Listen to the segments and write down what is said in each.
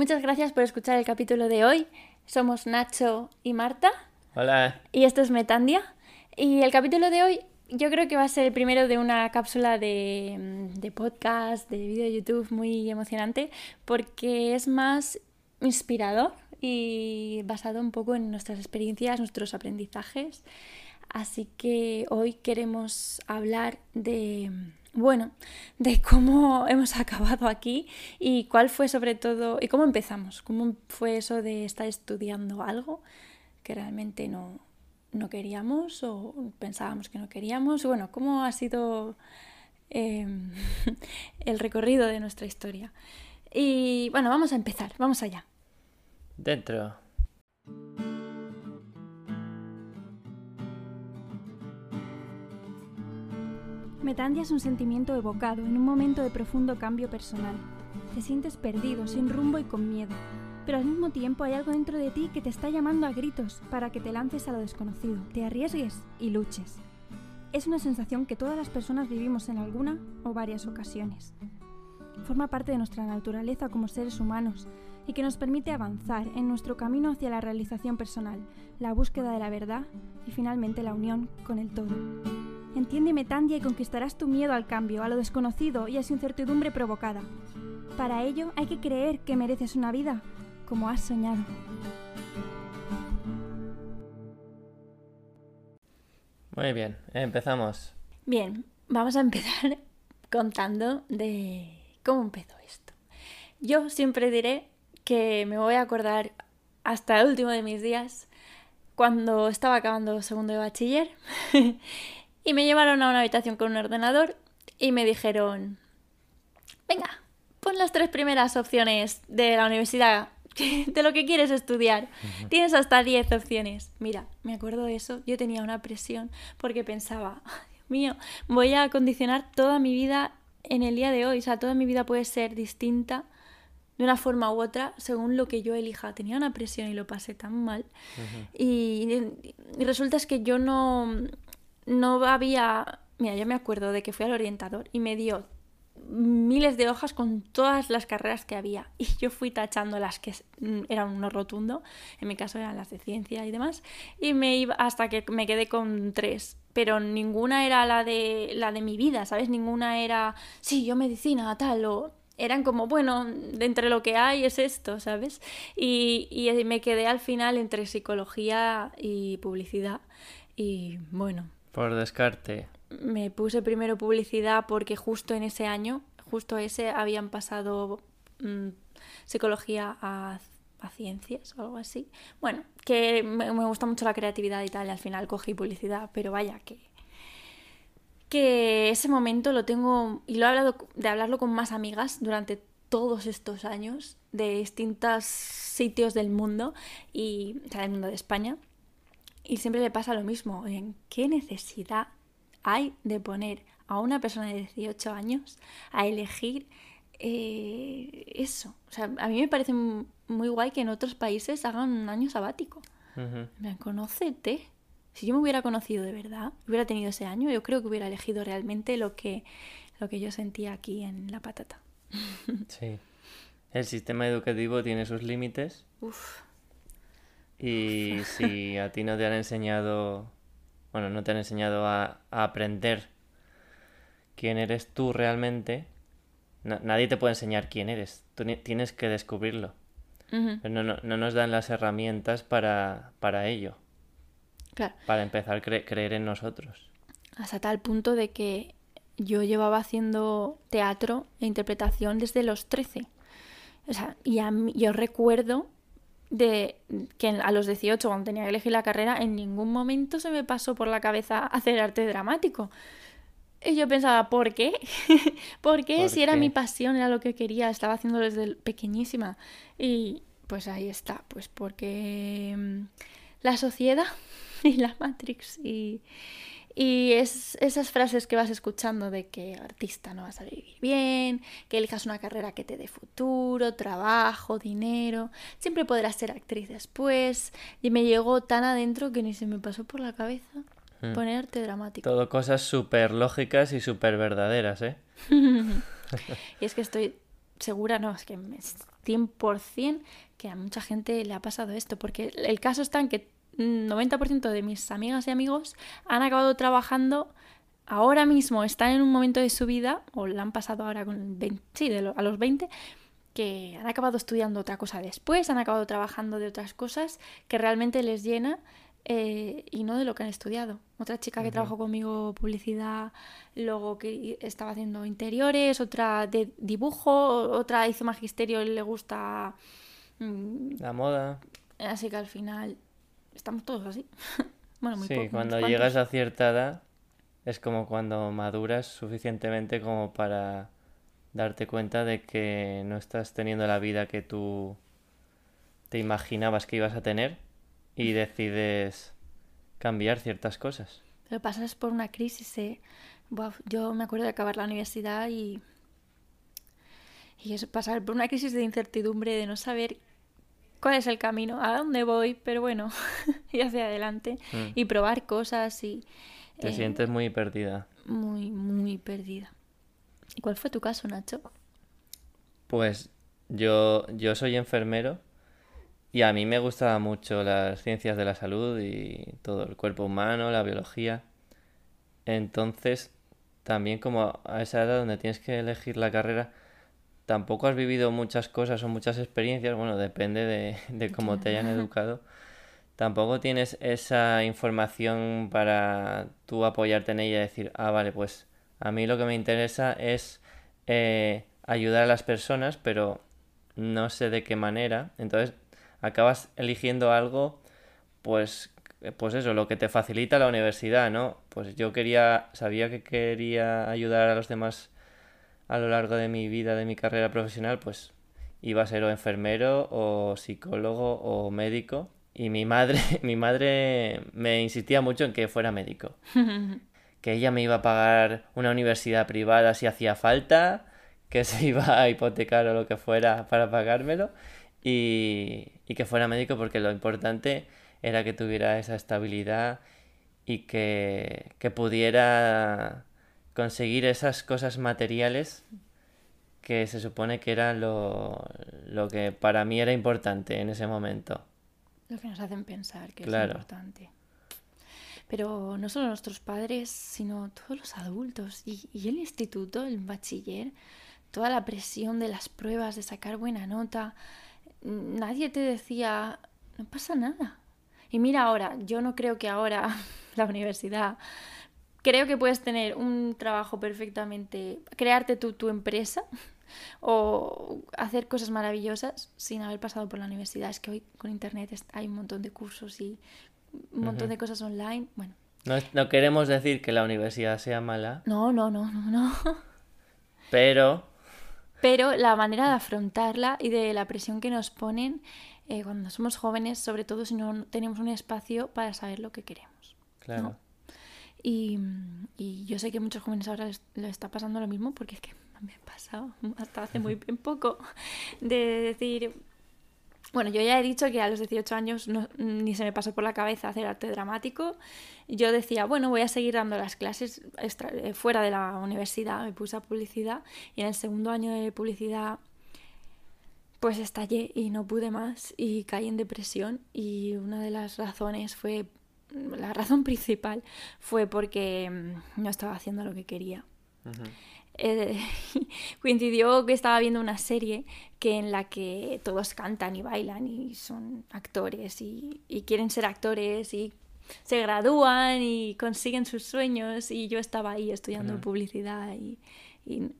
Muchas gracias por escuchar el capítulo de hoy. Somos Nacho y Marta. Hola. Y esto es Metandia. Y el capítulo de hoy yo creo que va a ser el primero de una cápsula de, de podcast, de vídeo de YouTube muy emocionante, porque es más inspirador y basado un poco en nuestras experiencias, nuestros aprendizajes. Así que hoy queremos hablar de bueno, de cómo hemos acabado aquí y cuál fue sobre todo, y cómo empezamos, cómo fue eso de estar estudiando algo que realmente no, no queríamos o pensábamos que no queríamos, bueno, cómo ha sido em, el recorrido de nuestra historia. Y bueno, vamos a empezar, vamos allá. Dentro. Metandia es un sentimiento evocado en un momento de profundo cambio personal. Te sientes perdido, sin rumbo y con miedo, pero al mismo tiempo hay algo dentro de ti que te está llamando a gritos para que te lances a lo desconocido, te arriesgues y luches. Es una sensación que todas las personas vivimos en alguna o varias ocasiones. Forma parte de nuestra naturaleza como seres humanos y que nos permite avanzar en nuestro camino hacia la realización personal, la búsqueda de la verdad y finalmente la unión con el todo. Entiéndeme, Tandia, y conquistarás tu miedo al cambio, a lo desconocido y a su incertidumbre provocada. Para ello hay que creer que mereces una vida como has soñado. Muy bien, empezamos. Bien, vamos a empezar contando de cómo empezó esto. Yo siempre diré que me voy a acordar hasta el último de mis días cuando estaba acabando segundo de bachiller Y me llevaron a una habitación con un ordenador y me dijeron, venga, pon las tres primeras opciones de la universidad, de lo que quieres estudiar. Tienes hasta 10 opciones. Mira, me acuerdo de eso, yo tenía una presión porque pensaba, Dios mío, voy a condicionar toda mi vida en el día de hoy, o sea, toda mi vida puede ser distinta de una forma u otra según lo que yo elija. Tenía una presión y lo pasé tan mal. y, y, resulta es que yo no, no había... Mira, yo me acuerdo de que fui al orientador y me dio miles de hojas con todas las carreras que había y yo fui tachando las que mm, eran uno rotundo, en mi caso eran las de ciencia y demás, y me iba hasta que me quedé con tres, pero ninguna era la de la de mi vida, ¿sabes? Ninguna era, sí, yo medicina, tal, o eran como, bueno, de entre lo que hay es esto, ¿sabes? Y, y me quedé al final entre psicología y publicidad y bueno, por descarte. Me puse primero publicidad porque justo en ese año, justo ese, habían pasado mm, psicología a, ciencias o algo así. Bueno, que me, gusta mucho la creatividad y tal, al final cogí publicidad, pero vaya que que ese momento lo tengo y lo he hablado de hablarlo con más amigas durante todos estos años de distintos sitios del mundo y o sea, del mundo de España y siempre le pasa lo mismo. ¿En qué necesidad hay de poner a una persona de 18 años a elegir eh, eso? O sea, a mí me parece muy guay que en otros países hagan un año sabático. Me conócete. Si yo me hubiera conocido de verdad, hubiera tenido ese año, yo creo que hubiera elegido realmente lo que, lo que yo sentía aquí en la patata. Sí. El sistema educativo tiene sus límites. Uf. Y si a ti no te han enseñado, bueno, no te han enseñado a, aprender quién eres tú realmente, nadie te puede enseñar quién eres. Tú tienes que descubrirlo. no, no, nos dan las herramientas para, para ello. Claro. Para empezar a creer en nosotros. Hasta tal punto de que yo llevaba haciendo teatro e interpretación desde los 13. O sea, y a mí, yo recuerdo de que a los 18, cuando tenía que elegir la carrera, en ningún momento se me pasó por la cabeza hacer arte dramático. Y yo pensaba, ¿por qué? ¿Por qué? si era mi pasión, era lo que quería, estaba haciendo desde pequeñísima. Y pues ahí está, pues porque mm, la sociedad y la Matrix y, y es esas frases que vas escuchando de que artista no vas a vivir bien, que elijas una carrera que te dé futuro, trabajo, dinero, siempre podrás ser actriz después. Y me llegó tan adentro que ni se me pasó por la cabeza hmm. ponerte dramático. Todo cosas súper lógicas y súper verdaderas, ¿eh? y es que estoy segura, no, es que 100% que a mucha gente le ha pasado esto, porque el caso está en que 90% de mis amigas y amigos han acabado trabajando ahora mismo, están en un momento de su vida, o la han pasado ahora con 20, sí, a los 20, que han acabado estudiando otra cosa después, han acabado trabajando de otras cosas que realmente les llena eh, y no de lo que han estudiado. Otra chica que trabajó conmigo publicidad, luego que estaba haciendo interiores, otra de dibujo, otra hizo magisterio y le gusta... Mm, la moda. Así que al final estamos todos así. bueno, muy Sí, cuando llegas a cierta edad es como cuando maduras suficientemente como para darte cuenta de que no estás teniendo la vida que tú te imaginabas que ibas a tener y decides cambiar ciertas cosas. Pero pasas por una crisis, ¿eh? yo me acuerdo de acabar la universidad y, y eso, pasar por una crisis de incertidumbre, de no saber cuál es el camino, a dónde voy, pero bueno, y hacia adelante, mm. y probar cosas y... Te eh, sientes muy perdida. Muy, muy perdida. ¿Y cuál fue tu caso, Nacho? Pues yo, yo soy enfermero y a mí me gustaban mucho las ciencias de la salud y todo el cuerpo humano, la biología. Entonces, también como a esa edad donde tienes que elegir la carrera, tampoco has vivido muchas cosas o muchas experiencias, bueno, depende de, de cómo te hayan educado. Tampoco tienes esa información para tú apoyarte en ella y decir, ah, vale, pues a mí lo que me interesa es eh, ayudar a las personas, pero no sé de qué manera. Entonces, acabas eligiendo algo, pues, pues eso, lo que te facilita la universidad, ¿no? Pues yo quería, sabía que quería ayudar a los demás a lo largo de mi vida, de mi carrera profesional, pues iba a ser o enfermero o psicólogo o médico. Y mi madre, mi madre me insistía mucho en que fuera médico. que ella me iba a pagar una universidad privada si hacía falta, que se iba a hipotecar o lo que fuera para pagármelo y, que fuera médico porque lo importante era que tuviera esa estabilidad y que, pudiera conseguir esas cosas materiales que se supone que era lo, que para mí era importante en ese momento. Lo que nos hacen pensar que es importante. Pero no solo nuestros padres, sino todos los adultos y, y el instituto, el bachiller, toda la presión de las pruebas, de sacar buena nota, nadie te decía, no pasa nada. Y mira ahora, yo no creo que ahora la universidad, creo que puedes tener un trabajo perfectamente, crearte tu, tu empresa o hacer cosas maravillosas sin haber pasado por la universidad. Es que hoy con internet hay un montón de cursos y un montón de cosas online. Bueno. No, no, queremos decir que la universidad sea mala. No, no, no, no, no. Pero pero la manera de afrontarla y de la presión que nos ponen eh, cuando somos jóvenes, sobre todo si no tenemos un espacio para saber lo que queremos. Claro. Y, yo sé que muchos jóvenes ahora les, está pasando lo mismo porque es que me ha pasado hasta hace muy bien poco de decir, bueno, yo ya he dicho que a los 18 años ni se me pasó por la cabeza hacer arte dramático. Yo decía, bueno, voy a seguir dando las clases eh, fuera de la universidad, me puse a publicidad y en el segundo año de publicidad pues estallé y no pude más y caí en depresión y una de las razones fue, la razón principal fue porque mm, no estaba haciendo lo que quería. Eh, coincidió que estaba viendo una serie que en la que todos cantan y bailan y son actores y, quieren ser actores y se gradúan y consiguen sus sueños y yo estaba ahí estudiando publicidad y,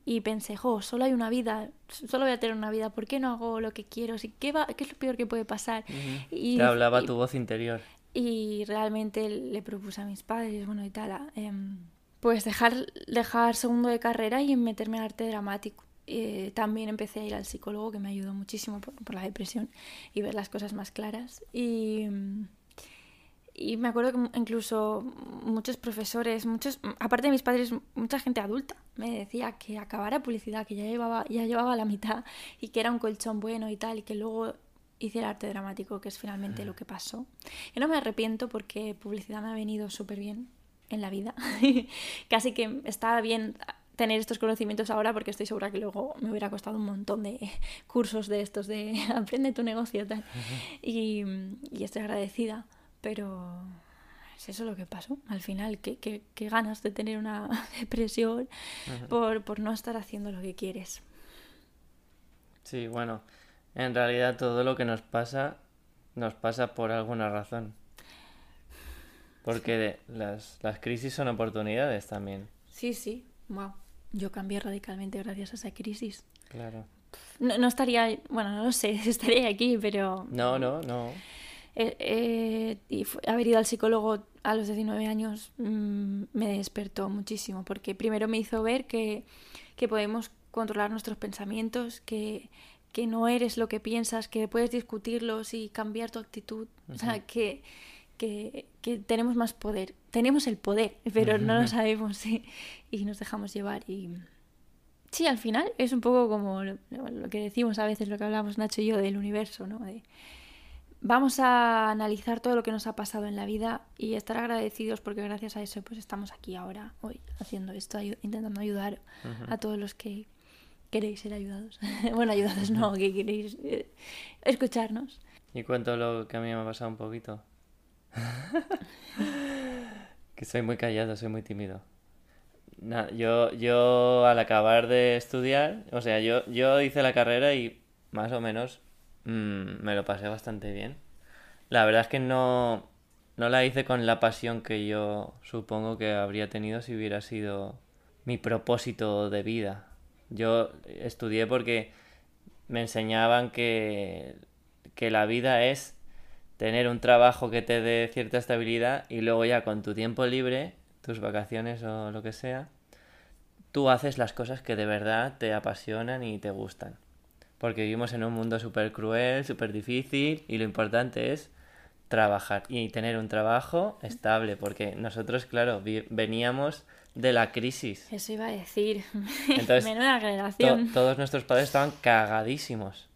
y, pensé, jo, solo hay una vida, solo voy a tener una vida, ¿por qué no hago lo que quiero? ¿Qué, va, qué es lo peor que puede pasar? y, Te hablaba tu voz interior. Y realmente le propuse a mis padres, bueno, y tal, em, pues dejar, dejar segundo de carrera y meterme en arte dramático. Eh, también empecé a ir al psicólogo que me ayudó muchísimo por, la depresión y ver las cosas más claras. Y, y me acuerdo que incluso muchos profesores, muchos, aparte de mis padres, mucha gente adulta me decía que acabara publicidad, que ya llevaba, ya llevaba la mitad y que era un colchón bueno y tal, y que luego hice el arte dramático, que es finalmente lo que pasó. Y no me arrepiento porque publicidad me ha venido súper bien en la vida. Casi que estaba bien tener estos conocimientos ahora porque estoy segura que luego me hubiera costado un montón de cursos de estos de aprende tu negocio tal. y, y estoy agradecida, pero es eso lo que pasó al final, que, que ganas de tener una depresión por, por no estar haciendo lo que quieres. Sí, bueno, en realidad todo lo que nos pasa nos pasa por alguna razón. Porque las, las crisis son oportunidades también. Sí, sí, wow. Yo cambié radicalmente gracias a esa crisis. Claro. No, no estaría, bueno, no lo sé, estaría aquí, pero... No, no, no. Eh, eh, y fue- haber ido al psicólogo a los 19 años mm, me despertó muchísimo, porque primero me hizo ver que, que podemos controlar nuestros pensamientos, que, que no eres lo que piensas, que puedes discutirlos y cambiar tu actitud, o sea, que, que, que tenemos más poder, tenemos el poder, pero no lo sabemos sí, y nos dejamos llevar y... Sí, al final es un poco como lo, lo que decimos a veces, lo que hablamos Nacho y yo del universo, ¿no? De, vamos a analizar todo lo que nos ha pasado en la vida y estar agradecidos porque gracias a eso pues estamos aquí ahora, hoy, haciendo esto, intentando ayudar a todos los que queréis ser ayudados. bueno, ayudados no, que queréis eh, escucharnos. Y cuento lo que a mí me ha pasado un poquito. que soy muy callado, soy muy tímido. Yo, yo al acabar de estudiar, o sea, yo, yo hice la carrera y más o menos mm, me lo pasé bastante bien. La verdad es que no, no la hice con la pasión que yo supongo que habría tenido si hubiera sido mi propósito de vida. Yo estudié porque me enseñaban que, que la vida es tener un trabajo que te dé cierta estabilidad y luego ya con tu tiempo libre, tus vacaciones o lo que sea, tú haces las cosas que de verdad te apasionan y te gustan. Porque vivimos en un mundo súper cruel, súper difícil y lo importante es trabajar y tener un trabajo estable, porque nosotros, claro, veníamos de la crisis. Eso iba a decir. Entonces, Menuda To- generación. todos nuestros padres estaban cagadísimos.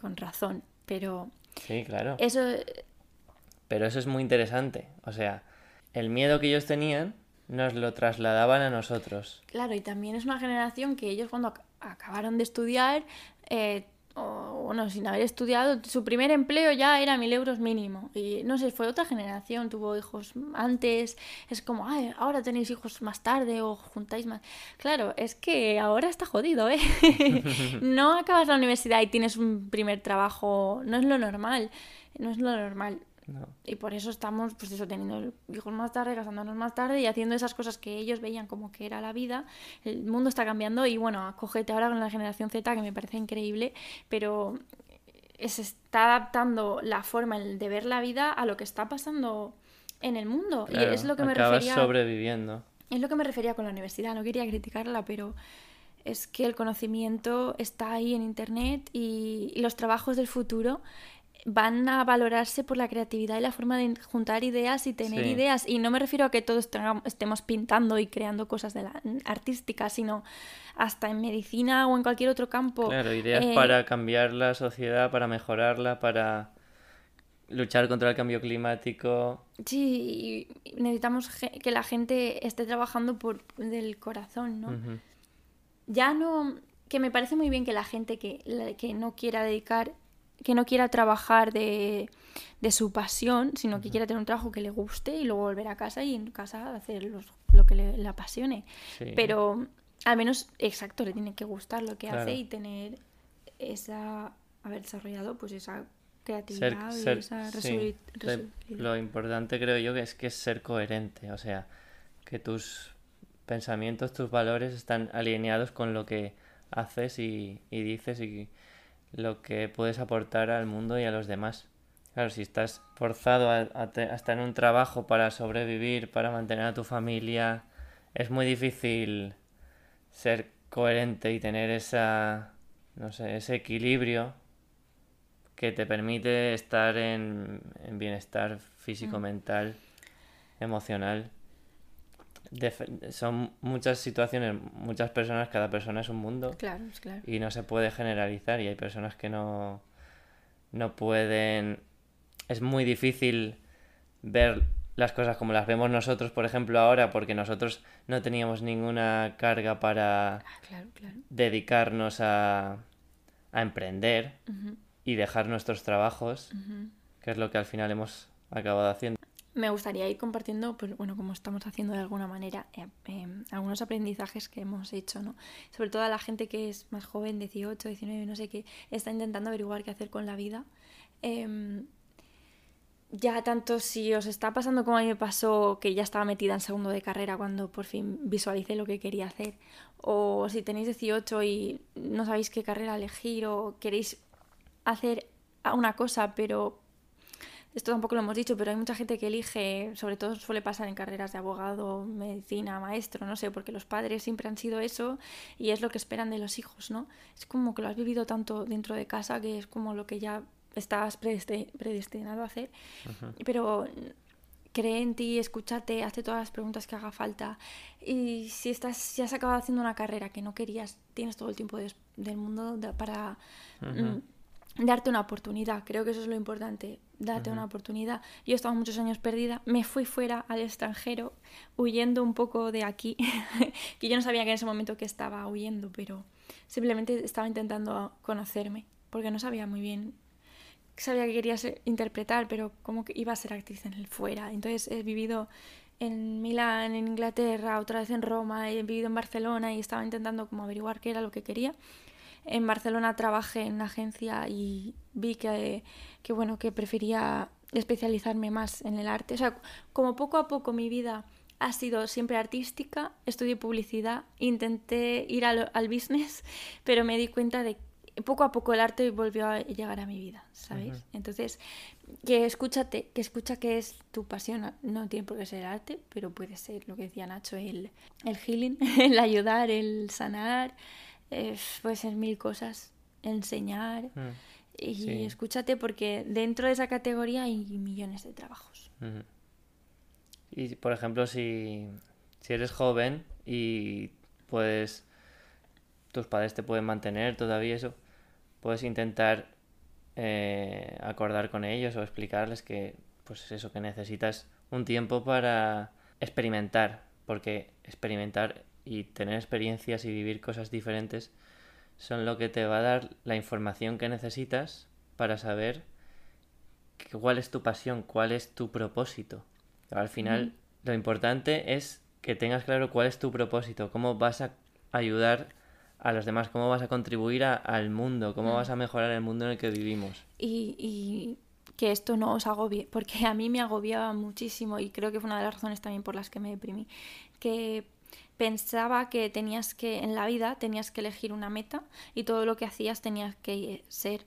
Con razón, pero Sí, claro. eso Pero eso es muy interesante. O sea, el miedo que ellos tenían nos lo trasladaban a nosotros. Claro, y también es una generación que ellos cuando ac- acabaron de estudiar, eh, bueno, sin haber estudiado, su primer empleo ya era mil euros mínimo. Y no sé, fue otra generación, tuvo hijos antes, es como, ay, ahora tenéis hijos más tarde o juntáis más. Claro, es que ahora está jodido, ¿eh? no acabas la universidad y tienes un primer trabajo, no es lo normal, no es lo normal. No. Y por eso estamos, pues eso, teniendo hijos más tarde, casándonos más tarde y haciendo esas cosas que ellos veían como que era la vida. El mundo está cambiando y bueno, acógete ahora con la generación Z, que me parece increíble, pero se está adaptando la forma de ver la vida a lo que está pasando en el mundo. Claro, y es lo que me refería. sobreviviendo. Es lo que me refería con la universidad, no quería criticarla, pero es que el conocimiento está ahí en Internet y los trabajos del futuro van a valorarse por la creatividad y la forma de juntar ideas y tener Sí. ideas. Y no me refiero a que todos estemos pintando y creando cosas de la, artísticas, sino hasta en medicina o en cualquier otro campo. Claro, ideas eh, para cambiar la sociedad, para mejorarla, para luchar contra el cambio climático. Sí, necesitamos que la gente esté trabajando por del corazón, ¿no? Ya no que me parece muy bien que la gente que, que no quiera dedicar que no quiera trabajar de, de su pasión sino que quiera tener un trabajo que le guste y luego volver a casa y en casa hacer los- lo que le, le apasione Sí. pero al menos exacto le tiene que gustar lo que Claro. hace y tener esa haber desarrollado pues esa creatividad ser, y ser- esa sí. Lo-. Lo importante creo yo que es que es ser coherente, o sea, que tus pensamientos, tus valores están alineados con lo que haces y, y dices y lo que puedes aportar al mundo y a los demás. Claro, si estás forzado a, a te- a estar en un trabajo para sobrevivir, para mantener a tu familia, es muy difícil ser coherente y tener esa, no sé, ese equilibrio que te permite estar en, en bienestar físico, mental, emocional. Son muchas situaciones, muchas personas, cada persona es un mundo claro es claro y no se puede generalizar y hay personas que no, no pueden... Es muy difícil ver las cosas como las vemos nosotros, por ejemplo, ahora, porque nosotros no teníamos ninguna carga para Ah, claro, claro. dedicarnos a, a emprender y dejar nuestros trabajos, que es lo que al final hemos acabado haciendo. Me gustaría ir compartiendo, pues bueno, como estamos haciendo de alguna manera, eh, eh, algunos aprendizajes que hemos hecho, ¿no? Sobre todo a la gente que es más joven, 18, 19, no sé qué, está intentando averiguar qué hacer con la vida. Em, ya tanto si os está pasando como a mí me pasó, que ya estaba metida en segundo de carrera cuando por fin visualicé lo que quería hacer, o si tenéis 18 y no sabéis qué carrera elegir o queréis hacer una cosa, pero esto tampoco lo hemos dicho, pero hay mucha gente que elige, sobre todo suele pasar en carreras de abogado, medicina, maestro, no sé, porque los padres siempre han sido eso y es lo que esperan de los hijos, ¿no? Es como que lo has vivido tanto dentro de casa que es como lo que ya estás predesti- predestinado a hacer, pero cree en ti, escúchate, hazte todas las preguntas que haga falta. Y si estás, si has acabado haciendo una carrera que no querías, tienes todo el tiempo del mundo para mm, darte una oportunidad. Creo que eso es lo importante, darte una oportunidad. Yo he estado muchos años perdida, me fui fuera al extranjero, huyendo un poco de aquí, que yo no sabía que en ese momento que estaba huyendo, pero simplemente estaba intentando conocerme, porque no sabía muy bien sabía que quería ser- interpretar, pero como que iba a ser actriz en el fuera. Entonces he vivido en Milán, en Inglaterra, otra vez en Roma, he vivido en Barcelona y estaba intentando como averiguar qué era lo que quería. En Barcelona trabajé en una agencia y vi que, que bueno, que prefería especializarme más en el arte. O sea, como poco a poco mi vida ha sido siempre artística, estudié publicidad, intenté ir al, al business, pero me di cuenta de que poco a poco el arte volvió a llegar a mi vida, ¿sabes? Entonces, que escúchate, que escucha que es tu pasión, no tiene por qué ser el arte, pero puede ser lo que decía Nacho, el, el healing, el ayudar, el sanar, eh, puede ser mil cosas, enseñar. Mm, Y Sí. escúchate porque dentro de esa categoría hay millones de trabajos. Y por ejemplo, si, si eres joven y puedes, tus padres te pueden mantener todavía eso, puedes intentar eh, acordar con ellos o explicarles que, pues eso, que necesitas un tiempo para experimentar, porque experimentar y tener experiencias y vivir cosas diferentes son lo que te va a dar la información que necesitas para saber cuál es tu pasión, cuál es tu propósito. Al final, lo importante es que tengas claro cuál es tu propósito, cómo vas a ayudar a los demás, cómo vas a contribuir a- al mundo, cómo vas a mejorar el mundo en el que vivimos. Y, y que esto no os agobie, porque a mí me agobiaba muchísimo y creo que fue una de las razones también por las que me deprimí, que pensaba que tenías que, en la vida tenías que elegir una meta y todo lo que hacías tenías que ser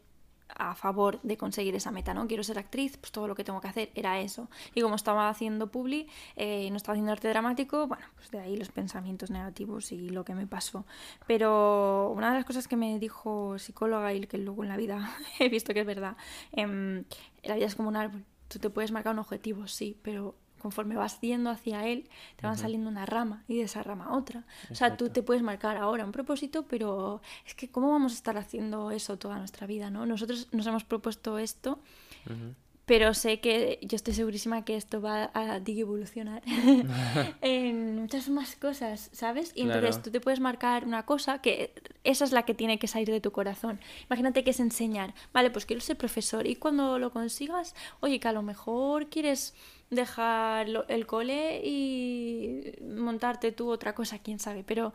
a favor de conseguir esa meta, ¿no? Quiero ser actriz, pues todo lo que tengo que hacer era eso. Y como estaba haciendo publi, eh, no estaba haciendo arte dramático, bueno, pues de ahí los pensamientos negativos y lo que me pasó. Pero una de las cosas que me dijo psicóloga y que luego en la vida he visto que es verdad, em, la vida es como un árbol. Tú te puedes marcar un objetivo, sí, pero conforme vas yendo hacia él, te van saliendo una rama y de esa rama otra. O sea, tú te puedes marcar ahora un propósito, pero es que ¿cómo vamos a estar haciendo eso toda nuestra vida, no? Nosotros nos hemos propuesto esto. Pero sé que yo estoy segurísima que esto va a evolucionar en muchas más cosas, ¿sabes? Y entonces Claro. tú te puedes marcar una cosa que esa es la que tiene que salir de tu corazón. Imagínate que es enseñar. Vale, pues quiero ser profesor y cuando lo consigas, oye, que a lo mejor quieres dejar el cole y montarte tú otra cosa, quién sabe, pero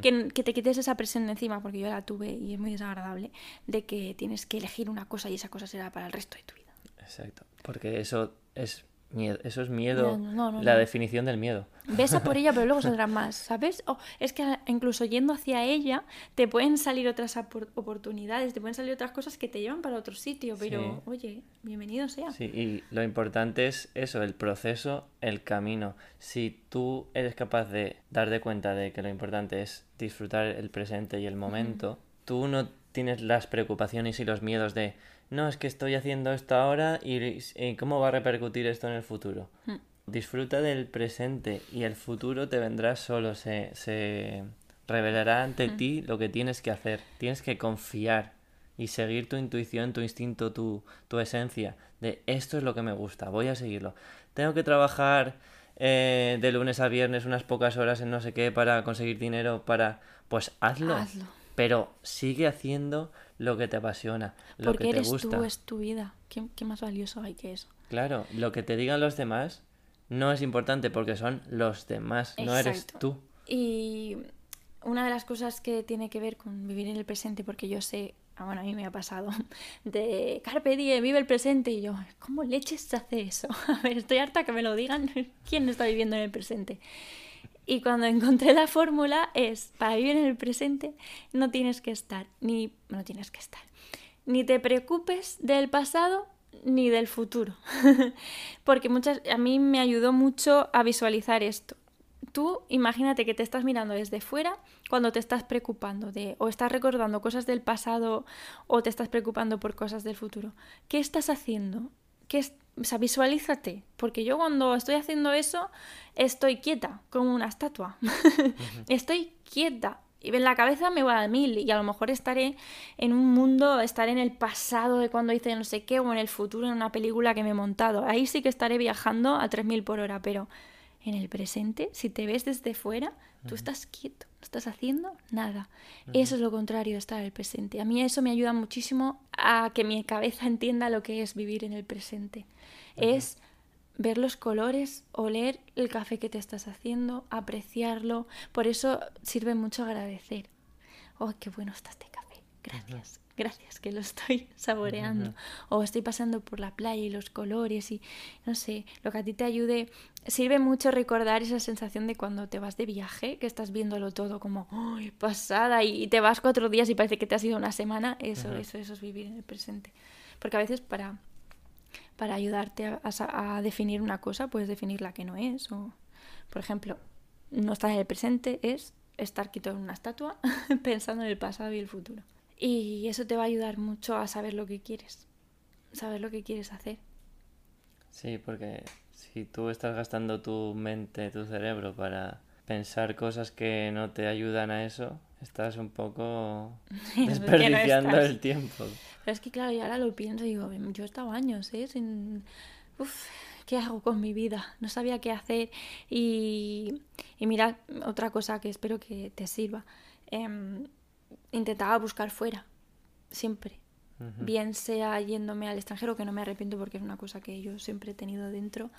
que, que te quites esa presión de encima, porque yo la tuve y es muy desagradable, de que tienes que elegir una cosa y esa cosa será para el resto de tu vida. Exacto. Porque eso es miedo, eso es miedo, No, no, no, la definición del miedo. Ves a por ella, pero luego saldrán más, ¿sabes? O es que incluso yendo hacia ella te pueden salir otras oportunidades, te pueden salir otras cosas que te llevan para otro sitio, pero Sí. oye, bienvenido sea. Sí, y lo importante es eso, el proceso, el camino. Si tú eres capaz de darte cuenta de que lo importante es disfrutar el presente y el momento, tú no tienes las preocupaciones y los miedos de, no, es que estoy haciendo esto ahora y, y cómo va a repercutir esto en el futuro. Mm. Disfruta del presente y el futuro te vendrá solo, se, se revelará ante ti lo que tienes que hacer. Tienes que confiar y seguir tu intuición, tu instinto, tu, tu esencia de esto es lo que me gusta, voy a seguirlo. Tengo que trabajar eh, de lunes a viernes unas pocas horas en no sé qué para conseguir dinero, para... Pues hazlo. Hazlo. Pero sigue haciendo lo que te apasiona, lo Porque que te eres gusta. tú, es tu vida. ¿Qué, qué más valioso hay que eso? Claro, lo que te digan los demás no es importante porque son los demás, no eres Exacto. tú. Y una de las cosas que tiene que ver con vivir en el presente, porque yo sé, ah, bueno, a mí me ha pasado, de Carpe Diem, vive el presente, y yo, ¿cómo leches se hace eso? A ver, estoy harta que me lo digan, ¿quién está viviendo en el presente? Y cuando encontré la fórmula es, para vivir en el presente no tienes que estar, ni, no tienes que estar, ni te preocupes del pasado ni del futuro. Porque muchas, a mí me ayudó mucho a visualizar esto. Tú imagínate que te estás mirando desde fuera cuando te estás preocupando de o estás recordando cosas del pasado o te estás preocupando por cosas del futuro. ¿Qué estás haciendo? ¿Qué o sea, visualízate, porque yo cuando estoy haciendo eso estoy quieta, como una estatua. estoy quieta. Y en la cabeza me va a mil y a lo mejor estaré en un mundo, estaré en el pasado de cuando hice no sé qué o en el futuro en una película que me he montado. Ahí sí que estaré viajando a 3000 por hora, pero en el presente, si te ves desde fuera, tú estás quieto, no estás haciendo nada. Eso es lo contrario de estar en el presente. A mí eso me ayuda muchísimo a que mi cabeza entienda lo que es vivir en el presente. Es ver los colores, oler el café que te estás haciendo, apreciarlo. Por eso sirve mucho agradecer. Oh, qué bueno está este café. Gracias. Gracias que lo estoy saboreando. O estoy pasando por la playa y los colores y no sé, lo que a ti te ayude. Sirve mucho recordar esa sensación de cuando te vas de viaje, que estás viéndolo todo como ¡ay, pasada! Y te vas cuatro días y parece que te ha sido una semana. Eso, eso, eso es vivir en el presente. Porque a veces para para ayudarte a, definir una cosa, puedes definir la que no es. O, por ejemplo, no estar en el presente es estar quieto en una estatua pensando en el pasado y el futuro. Y eso te va a ayudar mucho a saber lo que quieres, saber lo que quieres hacer. Sí, porque si tú estás gastando tu mente, tu cerebro para pensar cosas que no te ayudan a eso, estás un poco no desperdiciando el tiempo. Pero es que claro, yo ahora lo pienso y digo, yo he estado años, ¿eh? Sin... Uf, ¿qué hago con mi vida? No sabía qué hacer. Y, y mira, otra cosa que espero que te sirva. Em, intentaba buscar fuera, siempre. Bien sea yéndome al extranjero, que no me arrepiento porque es una cosa que yo siempre he tenido dentro,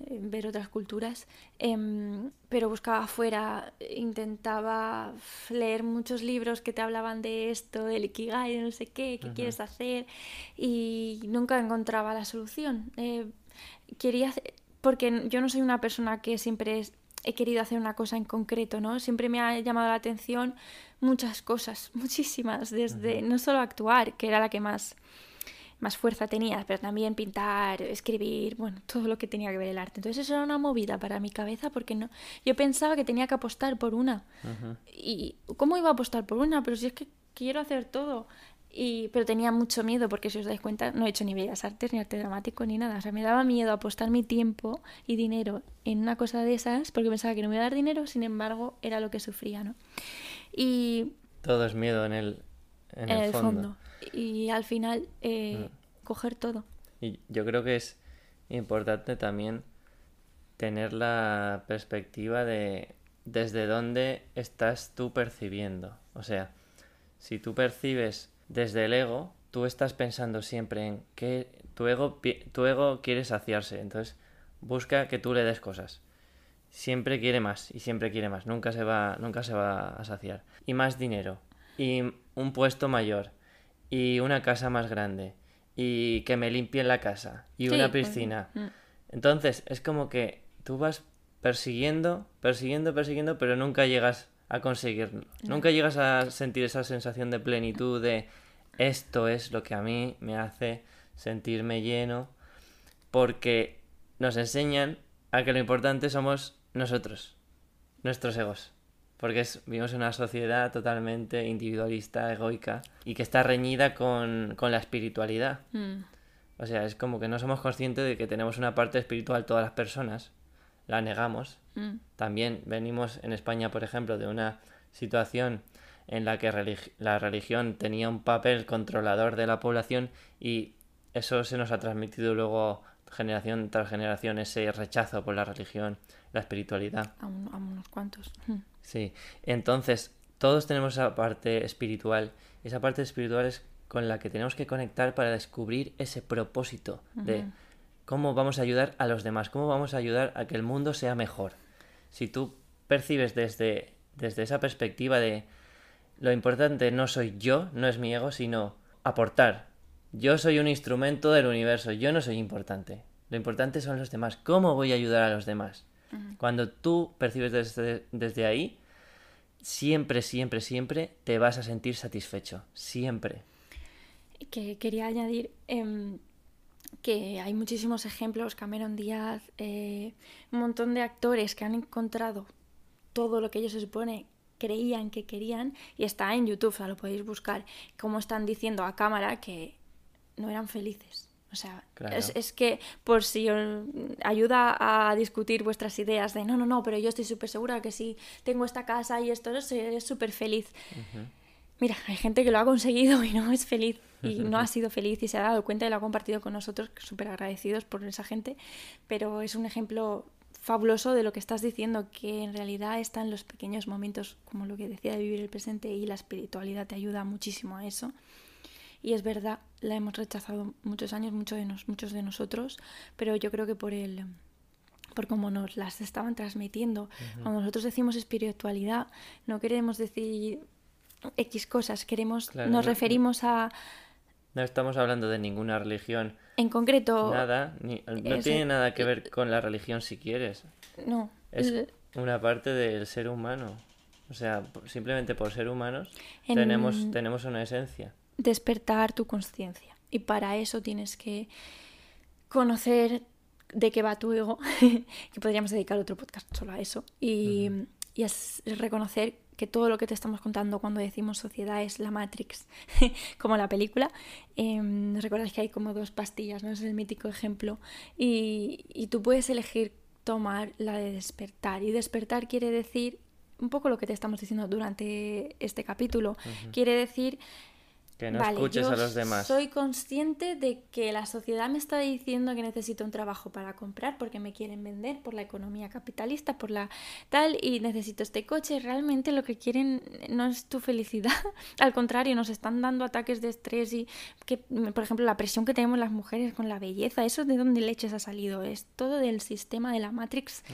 ver otras culturas, em, pero buscaba afuera, intentaba leer muchos libros que te hablaban de esto, del ikigai, de no sé qué, qué quieres hacer, y nunca encontraba la solución. Eh, quería hacer- porque yo no soy una persona que siempre es- he querido hacer una cosa en concreto, ¿no? Siempre me ha llamado la atención muchas cosas, muchísimas, desde no solo actuar, que era la que más más fuerza tenía, pero también pintar, escribir, bueno, todo lo que tenía que ver el arte. Entonces eso era una movida para mi cabeza porque no yo pensaba que tenía que apostar por una. ¿Y cómo iba a apostar por una? Pero si es que quiero hacer todo. Y, pero tenía mucho miedo porque si os dais cuenta no he hecho ni bellas artes, ni arte dramático, ni nada. O sea, me daba miedo apostar mi tiempo y dinero en una cosa de esas porque pensaba que no me iba a dar dinero, sin embargo era lo que sufría, ¿no? Y Todo es miedo en el, en en, el el fondo. fondo. Y al final eh, coger todo. Y yo creo que es importante también tener la perspectiva de desde dónde estás tú percibiendo. O sea, si tú percibes desde el ego, tú estás pensando siempre en que tu ego, tu ego quiere saciarse. Entonces, busca que tú le des cosas. Siempre quiere más y siempre quiere más. Nunca se va, nunca se va a saciar. Y más dinero. Y un puesto mayor. Y una casa más grande. Y que me limpien la casa. Y Sí, una pues, piscina. mm. Entonces, es como que tú vas persiguiendo, persiguiendo, persiguiendo, pero nunca llegas a conseguirlo. Nunca llegas a sentir esa sensación de plenitud de esto es lo que a mí me hace sentirme lleno, porque nos enseñan a que lo importante somos nosotros, nuestros egos. Porque es- vivimos en una sociedad totalmente individualista, egoica, y que está reñida con, con la espiritualidad. Mm. O sea, es como que no somos conscientes de que tenemos una parte espiritual todas las personas, la negamos. Mm. También venimos en España, por ejemplo, de una situación en la que la religión tenía un papel controlador de la población y eso se nos ha transmitido luego generación tras generación ese rechazo por la religión, la espiritualidad. A, unos cuantos. Sí, entonces todos tenemos esa parte espiritual. Esa parte espiritual es con la que tenemos que conectar para descubrir ese propósito de cómo vamos a ayudar a los demás, cómo vamos a ayudar a que el mundo sea mejor. Si tú percibes desde, desde esa perspectiva de lo importante no soy yo, no es mi ego, sino aportar. Yo soy un instrumento del universo, yo no soy importante. Lo importante son los demás. ¿Cómo voy a ayudar a los demás? Cuando tú percibes desde, desde ahí, siempre, siempre, siempre te vas a sentir satisfecho. Siempre. Que quería añadir em, que hay muchísimos ejemplos, Cameron Díaz, eh, un montón de actores que han encontrado todo lo que ellos se supone creían que querían y está en YouTube, o sea, lo podéis buscar, cómo están diciendo a cámara que no eran felices. O sea, es, que por si os ayuda a discutir vuestras ideas de no, no, no, pero yo estoy súper segura que si tengo esta casa y esto, es súper feliz. Mira, hay gente que lo ha conseguido y no es feliz y no ha sido feliz y se ha dado cuenta y lo ha compartido con nosotros, súper agradecidos por esa gente, pero es un ejemplo fabuloso de lo que estás diciendo, que en realidad están los pequeños momentos, como lo que decía de vivir el presente y la espiritualidad te ayuda muchísimo a eso. Y es verdad, la hemos rechazado muchos años, muchos de, muchos de nosotros, pero yo creo que por el por cómo nos las estaban transmitiendo. Cuando nosotros decimos espiritualidad, no queremos decir X cosas, queremos, nos referimos a... No estamos hablando de ninguna religión. En concreto... Nada, no tiene nada que ver con la religión si quieres. No. Es una parte del ser humano. O sea, simplemente por ser humanos tenemos, tenemos una esencia despertar tu conciencia. Y para eso tienes que conocer de qué va tu ego, que podríamos dedicar otro podcast solo a eso, y, es reconocer que todo lo que te estamos contando cuando decimos sociedad es la Matrix, como la película. Eh, Recuerdas que hay como dos pastillas, ¿no? Es el mítico ejemplo. Y, y tú puedes elegir tomar la de despertar. Y despertar quiere decir un poco lo que te estamos diciendo durante este capítulo. Quiere decir que no escuches a los demás. Soy consciente de que la sociedad me está diciendo que necesito un trabajo para comprar porque me quieren vender por la economía capitalista, por la tal, y necesito este coche. Realmente lo que quieren no es tu felicidad. Al contrario, nos están dando ataques de estrés y que, por ejemplo, la presión que tenemos las mujeres con la belleza, eso de dónde leches ha salido. Es todo del sistema de la Matrix.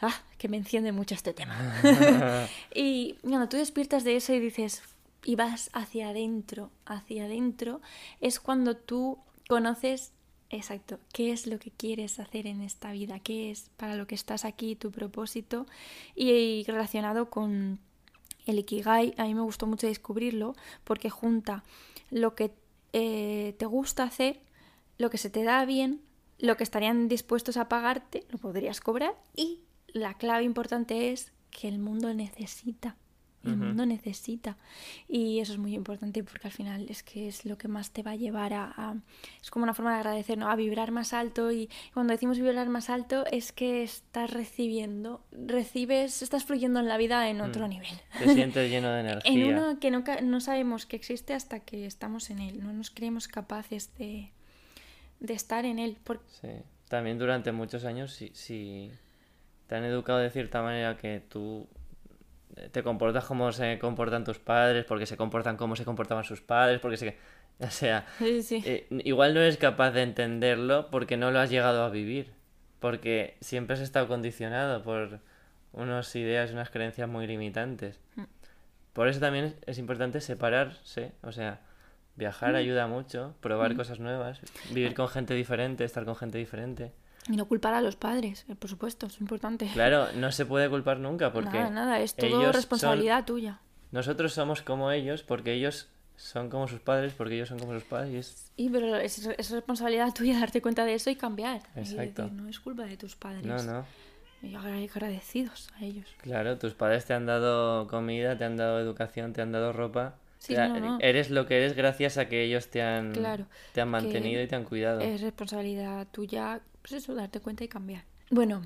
Ah, que me enciende mucho este tema. y cuando tú despiertas de eso y dices, y vas hacia adentro, hacia adentro, es cuando tú conoces exacto qué es lo que quieres hacer en esta vida, qué es para lo que estás aquí, tu propósito y relacionado con el Ikigai, a mí me gustó mucho descubrirlo porque junta lo que eh, te gusta hacer, lo que se te da bien, lo que estarían dispuestos a pagarte, lo podrías cobrar y la clave importante es que el mundo necesita el mundo necesita. Y eso es muy importante porque al final es que es lo que más te va a llevar a... es como una forma de agradecer, ¿no? A vibrar más alto y cuando decimos vibrar más alto es que estás recibiendo, recibes, estás fluyendo en la vida en otro mm. nivel. Te sientes lleno de energía. en uno que nunca, no sabemos que existe hasta que estamos en él, no nos creemos capaces de, de estar en él. Sí, también durante muchos años si, si te han educado de cierta manera que tú te comportas como se comportan tus padres, porque se comportan como se comportaban sus padres, porque se... O sea, eh, igual no eres capaz de entenderlo porque no lo has llegado a vivir, porque siempre has estado condicionado por unas ideas, unas creencias muy limitantes. Mm. Por eso también es, importante separarse, o sea, viajar mm. ayuda mucho, probar mm. cosas nuevas, vivir con gente diferente, estar con gente diferente. Y no culpar a los padres, eh, por supuesto, es importante. Claro, no se puede culpar nunca porque... Nada, nada, es todo responsabilidad tuya. Nosotros somos como ellos porque ellos son como sus padres, porque ellos son como sus padres. Y pero es, responsabilidad tuya darte cuenta de eso y cambiar. Exacto. no es culpa de tus padres. No, no. Y agradecidos a ellos. Claro, tus padres te han dado comida, te han dado educación, te han dado ropa. Sí, Eres lo que eres gracias a que ellos te han, te han mantenido y te han cuidado. Es responsabilidad tuya pues eso, darte cuenta y cambiar. Bueno,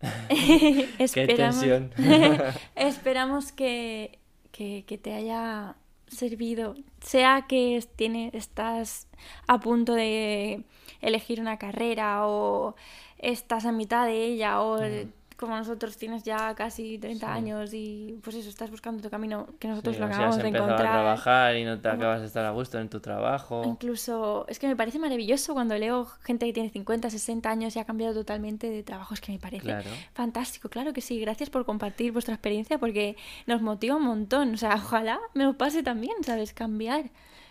esperamos, esperamos que, que, que te haya servido, sea que tiene, estás a punto de elegir una carrera o estás a mitad de ella o como nosotros tienes ya casi 30 años y pues eso, estás buscando tu camino que nosotros lo acabamos de encontrar. a trabajar y no te acabas de estar a gusto en tu trabajo. Incluso, es que me parece maravilloso cuando leo gente que tiene 50, 60 años y ha cambiado totalmente de trabajo, es que me parece fantástico, claro que sí, gracias por compartir vuestra experiencia porque nos motiva un montón, o sea, ojalá me lo pase también, ¿sabes? Cambiar,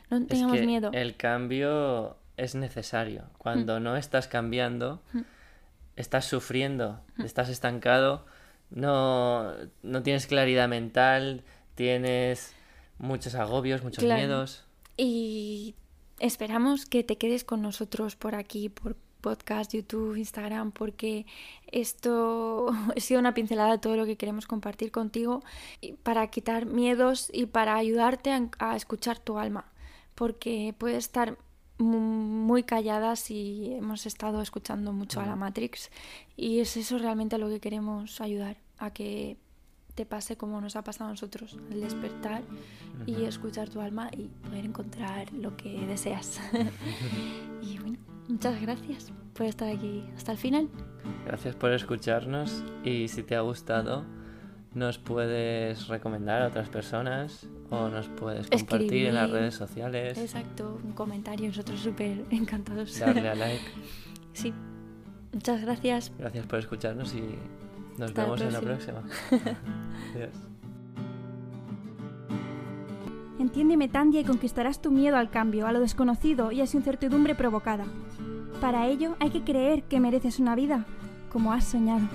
no tengamos miedo. El cambio es necesario, cuando mm. no estás cambiando... Mm estás sufriendo, estás estancado, no, no tienes claridad mental, tienes muchos agobios, muchos miedos. Y esperamos que te quedes con nosotros por aquí, por podcast, YouTube, Instagram, porque esto ha sido una pincelada de todo lo que queremos compartir contigo para quitar miedos y para ayudarte a, a escuchar tu alma, porque puede estar muy calladas y hemos estado escuchando mucho a la Matrix y es eso realmente a lo que queremos ayudar, a que te pase como nos ha pasado a nosotros, el despertar y escuchar tu alma y poder encontrar lo que deseas. y bueno, muchas gracias por estar aquí hasta el final. Gracias por escucharnos y si te ha gustado nos puedes recomendar a otras personas o nos puedes compartir en las redes sociales. Exacto, un comentario, nosotros súper encantados. Darle a like. Sí, muchas gracias. Gracias por escucharnos y nos vemos en la próxima. Adiós. Entiéndeme, Tandia, y conquistarás tu miedo al cambio, a lo desconocido y a su incertidumbre provocada. Para ello hay que creer que mereces una vida como has soñado.